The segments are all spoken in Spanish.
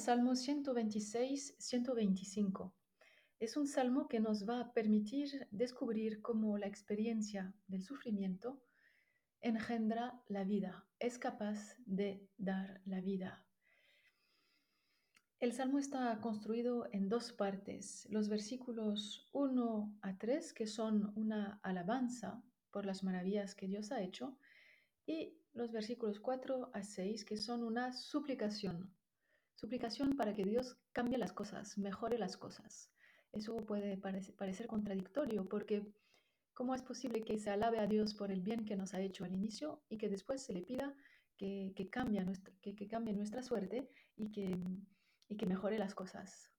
Salmo 126-125. Es un salmo que nos va a permitir descubrir cómo la experiencia del sufrimiento engendra la vida, es capaz de dar la vida. El salmo está construido en dos partes, los versículos 1 a 3, que son una alabanza por las maravillas que Dios ha hecho, y los versículos 4 a 6, que son una suplicación. Suplicación para que Dios cambie las cosas, mejore las cosas. Eso puede parecer contradictorio porque ¿cómo es posible que se alabe a Dios por el bien que nos ha hecho al inicio y que después se le pida que, cambie, nuestra, suerte y que mejore las cosas?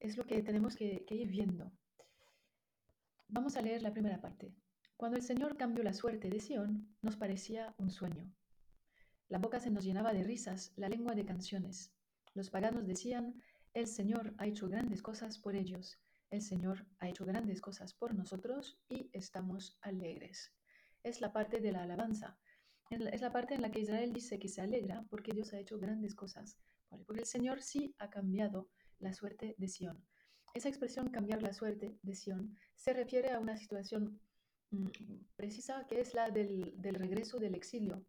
Es lo que tenemos que ir viendo. Vamos a leer la primera parte. Cuando el Señor cambió la suerte de Sión, nos parecía un sueño. La boca se nos llenaba de risas, la lengua de canciones. Los paganos decían, el Señor ha hecho grandes cosas por ellos, el Señor ha hecho grandes cosas por nosotros y estamos alegres. Es la parte de la alabanza. Es la parte en la que Israel dice que se alegra porque Dios ha hecho grandes cosas. Porque el Señor sí ha cambiado la suerte de Sión. Esa expresión cambiar la suerte de Sión se refiere a una situación Mm, precisa que es la del, regreso del exilio.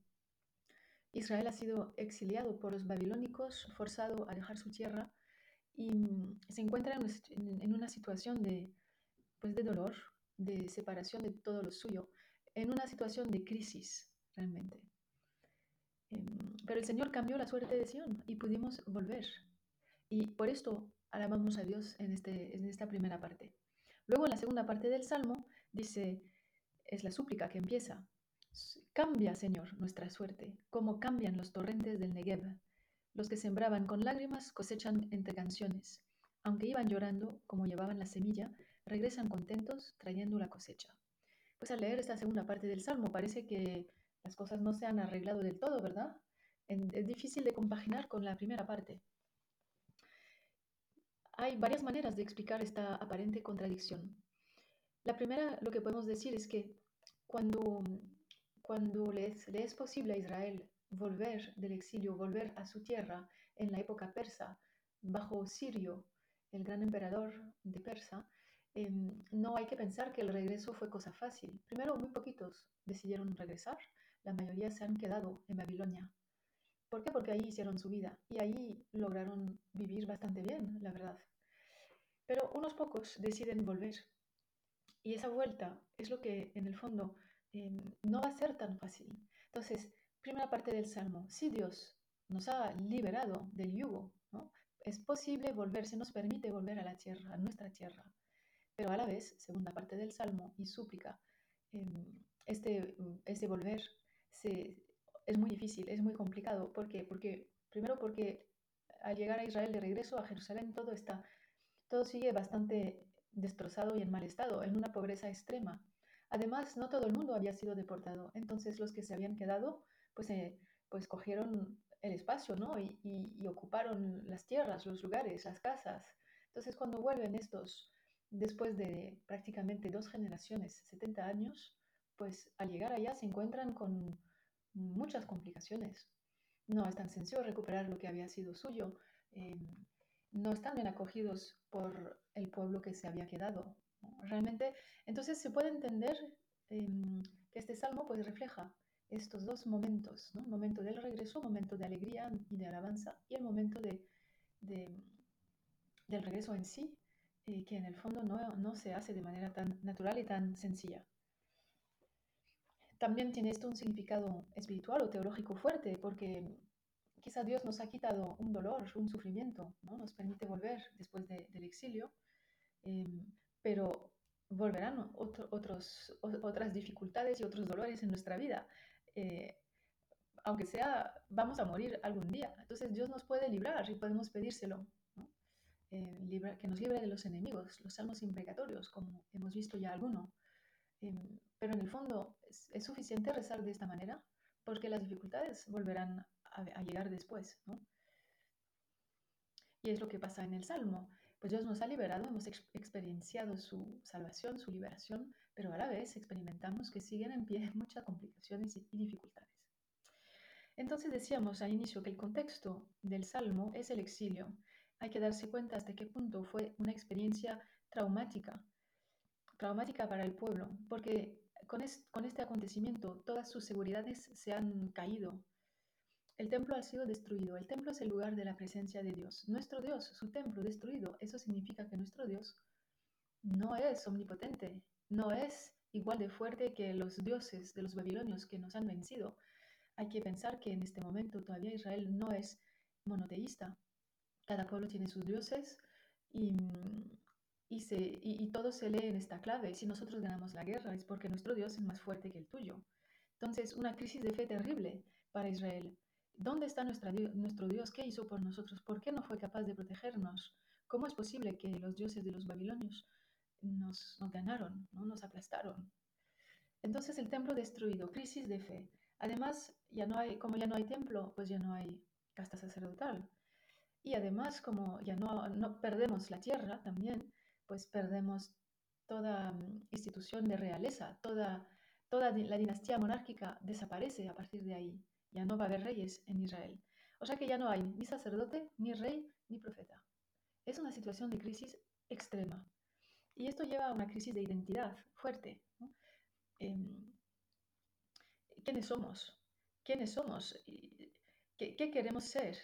Israel ha sido exiliado por los babilónicos, forzado a dejar su tierra y mm, se encuentra en, una situación de, pues de dolor, de separación de todo lo suyo, en una situación de crisis realmente. Em, pero el Señor cambió la suerte de Sion y pudimos volver. Y por esto alabamos a Dios en, este, en esta primera parte. Luego en la segunda parte del Salmo dice, es la súplica que empieza. Cambia, Señor, nuestra suerte, como cambian los torrentes del Negev. Los que sembraban con lágrimas cosechan entre canciones. Aunque iban llorando, como llevaban la semilla, regresan contentos trayendo la cosecha. Pues al leer esta segunda parte del Salmo parece que las cosas no se han arreglado del todo, ¿verdad? Es difícil de compaginar con la primera parte. Hay varias maneras de explicar esta aparente contradicción. La primera, lo que podemos decir es que cuando, cuando le es posible a Israel volver del exilio, volver a su tierra en la época persa, bajo Sirio, el gran emperador de Persa, em, no hay que pensar que el regreso fue cosa fácil. Primero, muy poquitos decidieron regresar, la mayoría se han quedado en Babilonia. ¿Por qué? Porque ahí hicieron su vida y ahí lograron vivir bastante bien, la verdad. Pero unos pocos deciden volver y esa vuelta es lo que en el fondo no va a ser tan fácil. Entonces, primera parte del Salmo, si Dios nos ha liberado del yugo, es posible volver, se nos permite volver a la tierra, a nuestra tierra. Pero a la vez, segunda parte del Salmo y súplica, em, este, este volver se, es muy difícil, es muy complicado. ¿Por qué? Porque, primero porque al llegar a Israel de regreso a Jerusalén todo está, todo sigue bastante destrozado y en mal estado, en una pobreza extrema. Además, no todo el mundo había sido deportado, entonces los que se habían quedado, pues, eh, pues cogieron el espacio, ¿no? Y, ocuparon las tierras, los lugares, las casas. Entonces, cuando vuelven estos, después de prácticamente dos generaciones, 70 años, pues al llegar allá se encuentran con muchas complicaciones. No es tan sencillo recuperar lo que había sido suyo. Eh, no están bien acogidos por el pueblo que se había quedado. Realmente, entonces se puede entender em, que este salmo pues refleja estos dos momentos, ¿no? momento del regreso, momento de alegría y de alabanza, y el momento de, del regreso en sí, eh, que en el fondo no, no se hace de manera tan natural y tan sencilla. También tiene esto un significado espiritual o teológico fuerte, porque quizá Dios nos ha quitado un dolor, un sufrimiento, ¿no? nos permite volver después del exilio, em, pero volverán otros, otras dificultades y otros dolores en nuestra vida. Eh, aunque sea, vamos a morir algún día. Entonces Dios nos puede librar y podemos pedírselo. Eh, que nos libre de los enemigos, los salmos imprecatorios, como hemos visto ya alguno. Em, pero en el fondo es, es, suficiente rezar de esta manera porque las dificultades volverán a, llegar después, ¿no? Y es lo que pasa en el Salmo. Pues Dios nos ha liberado, hemos experienciado su salvación, su liberación, pero a la vez experimentamos que siguen en pie muchas complicaciones y, dificultades. Entonces decíamos al inicio que el contexto del Salmo es el exilio. Hay que darse cuenta hasta qué punto fue una experiencia traumática, traumática para el pueblo, porque con, con este acontecimiento todas sus seguridades se han caído. El templo ha sido destruido. El templo es el lugar de la presencia de Dios. Nuestro Dios, su templo destruido, eso significa que nuestro Dios no es omnipotente, no es igual de fuerte que los dioses de los babilonios que nos han vencido. Hay que pensar que en este momento todavía Israel no es monoteísta. Cada pueblo tiene sus dioses y, y, se, y, todo se lee en esta clave. Si nosotros ganamos la guerra es porque nuestro Dios es más fuerte que el tuyo. Entonces, una crisis de fe terrible para Israel. ¿Dónde está nuestra, nuestro Dios? ¿Qué hizo por nosotros? ¿Por qué no fue capaz de protegernos? ¿Cómo es posible que los dioses de los babilonios nos, nos ganaron, ¿no? nos aplastaron? Entonces el templo destruido, crisis de fe. Además, ya no hay, como ya no hay templo, pues ya no hay casta sacerdotal. Y además, como ya no, no perdemos la tierra también, pues perdemos toda mm, institución de realeza, toda, toda la dinastía monárquica desaparece a partir de ahí. Ya no va a haber reyes en Israel. O sea que ya no hay ni sacerdote, ni rey, ni profeta. Es una situación de crisis extrema. Y esto lleva a una crisis de identidad fuerte. Em, quiénes somos, quiénes somos, qué, queremos ser.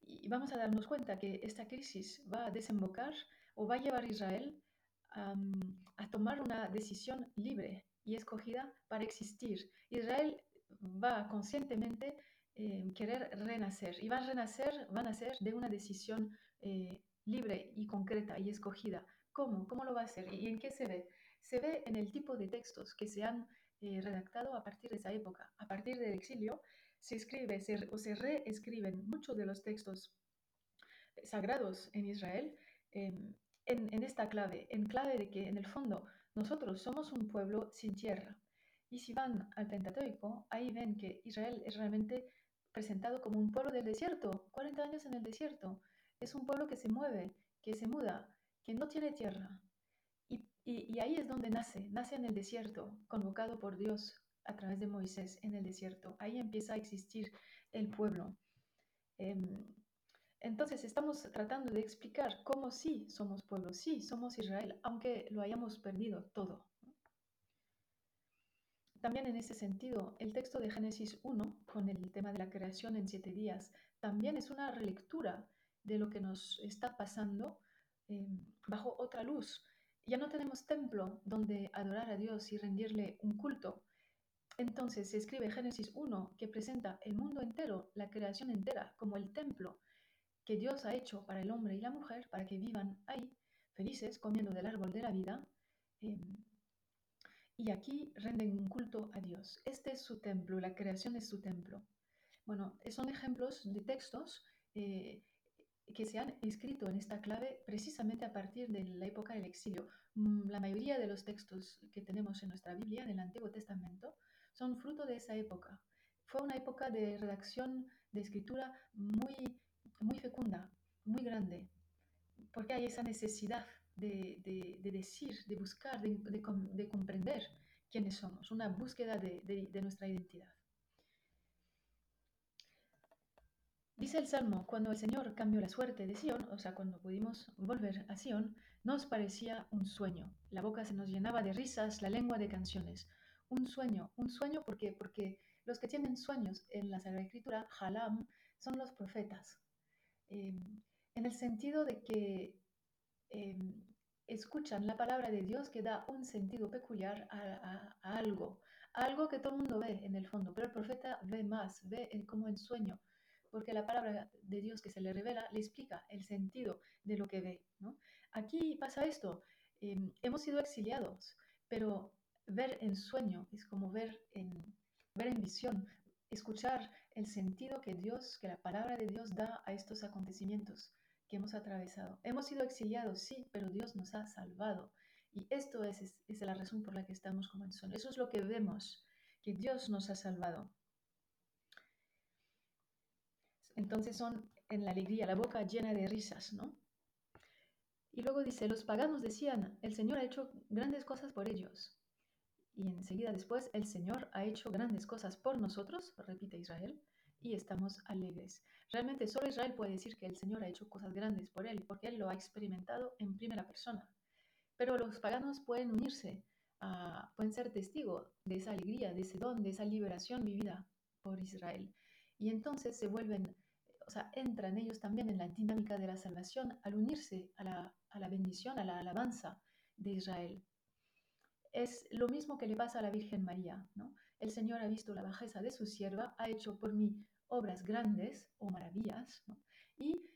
Y vamos a darnos cuenta que esta crisis va a desembocar o va a llevar a Israel a tomar una decisión libre y escogida para existir. Israel va conscientemente eh, querer renacer y va a renacer, van a ser de una decisión eh, libre y concreta y escogida. ¿Cómo? ¿Cómo lo va a hacer? ¿Y en qué se ve? Se ve en el tipo de textos que se han eh, redactado a partir de esa época. A partir del exilio se escribe o se reescriben muchos de los textos sagrados en Israel em, en, en esta clave, en clave de que en el fondo nosotros somos un pueblo sin tierra. Y si van al Pentateuco, ahí ven que Israel es realmente presentado como un pueblo del desierto, 40 años en el desierto. Es un pueblo que se mueve, que se muda, que no tiene tierra, y, ahí es donde nace, nace en el desierto, convocado por Dios a través de Moisés en el desierto. Ahí empieza a existir el pueblo. Em, entonces estamos tratando de explicar cómo sí somos pueblo, sí somos Israel, aunque lo hayamos perdido todo. También en ese sentido, el texto de Génesis 1, con el tema de la creación en siete días, también es una relectura de lo que nos está pasando em, bajo otra luz, ya no tenemos templo donde adorar a Dios y rendirle un culto. Entonces se escribe Génesis 1 que presenta el mundo entero, la creación entera, como el templo que Dios ha hecho para el hombre y la mujer, para que vivan ahí, felices, comiendo del árbol de la vida. Em, y aquí renden un culto a Dios. Este es su templo, la creación es su templo. Bueno, son ejemplos de textos eh, que se han escrito en esta clave precisamente a partir de la época del exilio. Mm, la mayoría de los textos que tenemos en nuestra Biblia, en el Antiguo Testamento, son fruto de esa época. Fue una época de redacción de escritura muy, muy fecunda, muy grande, porque hay esa necesidad de, de, decir, de buscar, de, comprender quiénes somos, una búsqueda de nuestra identidad. Dice el Salmo, cuando el Señor cambió la suerte de Sión, o sea, cuando pudimos volver a Sión, nos parecía un sueño. La boca se nos llenaba de risas, la lengua de canciones. Un sueño, un sueño porque, porque los que tienen sueños en la Sagrada Escritura, Halam, son los profetas. Em, en el sentido de que em, escuchan la palabra de Dios que da un sentido peculiar a, algo, algo que todo el mundo ve en el fondo, pero el profeta ve más, ve como en sueño porque la palabra de Dios que se le revela le explica el sentido de lo que ve. Aquí pasa esto, em, hemos sido exiliados, pero ver en sueño es como ver en, ver en visión, escuchar el sentido que Dios, que la palabra de Dios da a estos acontecimientos hemos atravesado. Hemos sido exiliados, sí, pero Dios nos ha salvado. Y esto es, es, la razón por la que estamos como en sueño. Eso es lo que vemos, que Dios nos ha salvado. Entonces son en la alegría, la boca llena de risas, ¿no? Y luego dice, los paganos decían, el Señor ha hecho grandes cosas por ellos. Y enseguida después, el Señor ha hecho grandes cosas por nosotros, repite Israel. Y estamos alegres. Realmente solo Israel puede decir que el Señor ha hecho cosas grandes por él, porque él lo ha experimentado en primera persona. Pero los paganos pueden unirse, pueden ser testigos de esa alegría, de ese don, de esa liberación vivida por Israel. Y entonces se vuelven, o sea, entran ellos también en la dinámica de la salvación al unirse a la, a la bendición, a la alabanza de Israel. Es lo mismo que le pasa a la Virgen María, ¿no? El Señor ha visto la bajeza de su sierva, ha hecho por mí obras grandes o maravillas, y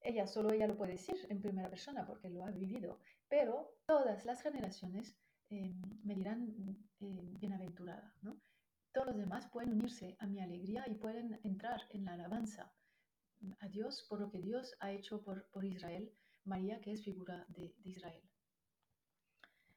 ella, solo ella lo puede decir en primera persona porque lo ha vivido, pero todas las generaciones eh, me dirán eh, bienaventurada, ¿no? Todos los demás pueden unirse a mi alegría y pueden entrar en la alabanza a Dios por lo que Dios ha hecho por, por Israel, María que es figura de, de Israel.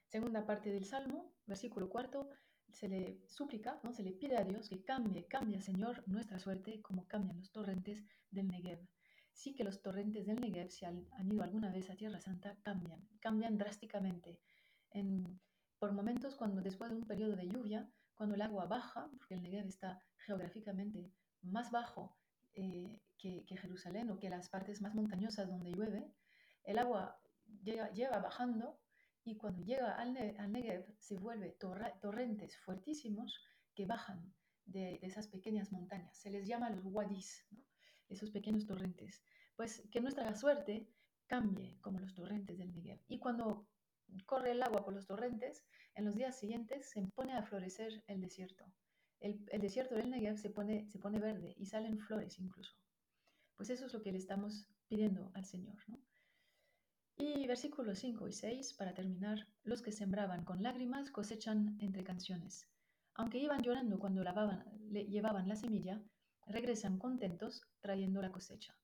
Segunda parte del Salmo, versículo cuarto, se le suplica, ¿no? se le pide a Dios que cambie, cambie, Señor, nuestra suerte como cambian los torrentes del Negev. Sí que los torrentes del Negev, si han, ido alguna vez a Tierra Santa, cambian, cambian drásticamente. En, por momentos, cuando después de un periodo de lluvia, cuando el agua baja, porque el Negev está geográficamente más bajo eh, que, Jerusalén o que las partes más montañosas donde llueve, el agua lleva bajando y cuando llega al, Negev se vuelve torrentes fuertísimos que bajan de, esas pequeñas montañas. Se les llama los wadis, esos pequeños torrentes. Pues que nuestra suerte cambie como los torrentes del Negev. Y cuando corre el agua por los torrentes, en los días siguientes se pone a florecer el desierto. El, desierto del Negev se pone, se pone verde y salen flores incluso. Pues eso es lo que le estamos pidiendo al Señor. ¿no? Y versículos 5 y 6, para terminar, los que sembraban con lágrimas cosechan entre canciones. Aunque iban llorando cuando lavaban, le llevaban la semilla, regresan contentos trayendo la cosecha.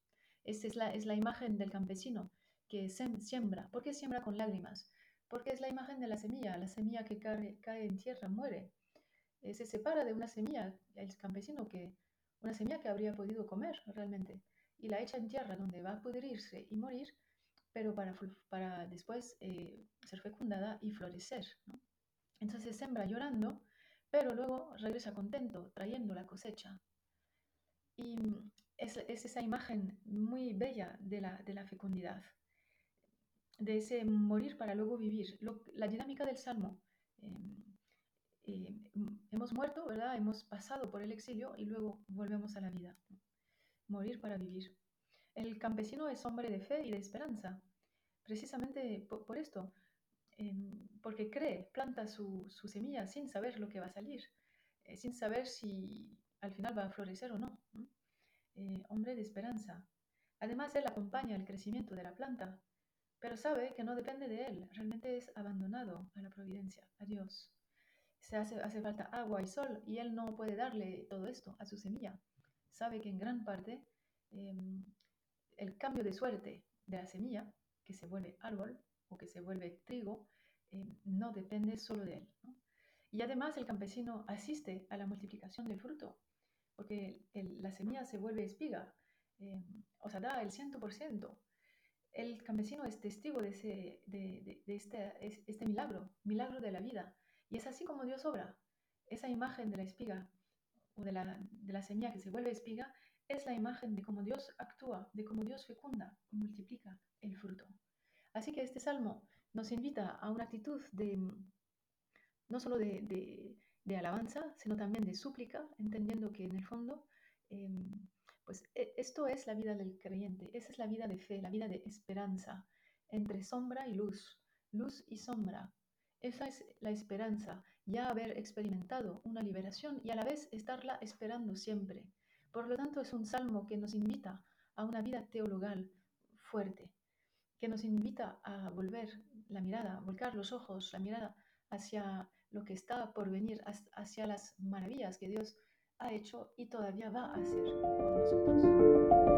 Esta es la, es la imagen del campesino que siembra. ¿Por qué siembra con lágrimas? Porque es la imagen de la semilla. La semilla que cae, cae en tierra muere. Eh, se separa de una semilla, el campesino que, una semilla que habría podido comer realmente, y la echa en tierra donde va a pudrirse y morir pero para, para después eh, ser fecundada y florecer. Entonces sembra llorando, pero luego regresa contento, trayendo la cosecha. Y es, es esa imagen muy bella de la, de la, fecundidad, de ese morir para luego vivir. la dinámica del Salmo. Em, eh, hemos muerto, ¿verdad? Hemos pasado por el exilio y luego volvemos a la vida. Morir para vivir. El campesino es hombre de fe y de esperanza, precisamente por, esto, em, porque cree, planta su, semilla sin saber lo que va a salir, eh, sin saber si al final va a florecer o no. Eh, hombre de esperanza. Además, él acompaña el crecimiento de la planta, pero sabe que no depende de él, realmente es abandonado a la providencia, a Dios. Se hace, falta agua y sol y él no puede darle todo esto a su semilla. Sabe que en gran parte em, el cambio de suerte de la semilla, que se vuelve árbol o que se vuelve trigo, eh, no depende solo de él. Y además el campesino asiste a la multiplicación del fruto, porque la semilla se vuelve espiga, eh, o sea, da el 100%. El campesino es testigo de, ese, de, este, este milagro, milagro de la vida. Y es así como Dios obra. Esa imagen de la espiga o de la, de la semilla que se vuelve espiga es la imagen de cómo Dios actúa, de cómo Dios fecunda y multiplica el fruto. Así que este salmo nos invita a una actitud de no solo de, alabanza, sino también de súplica, entendiendo que en el fondo, em, pues e, esto es la vida del creyente, esa es la vida de fe, la vida de esperanza, entre sombra y luz, luz y sombra. Esa es la esperanza, ya haber experimentado una liberación y a la vez estarla esperando siempre. Por lo tanto, es un salmo que nos invita a una vida teologal fuerte, que nos invita a volver la mirada, volcar los ojos, la mirada hacia lo que está por venir, hacia las maravillas que Dios ha hecho y todavía va a hacer nosotros.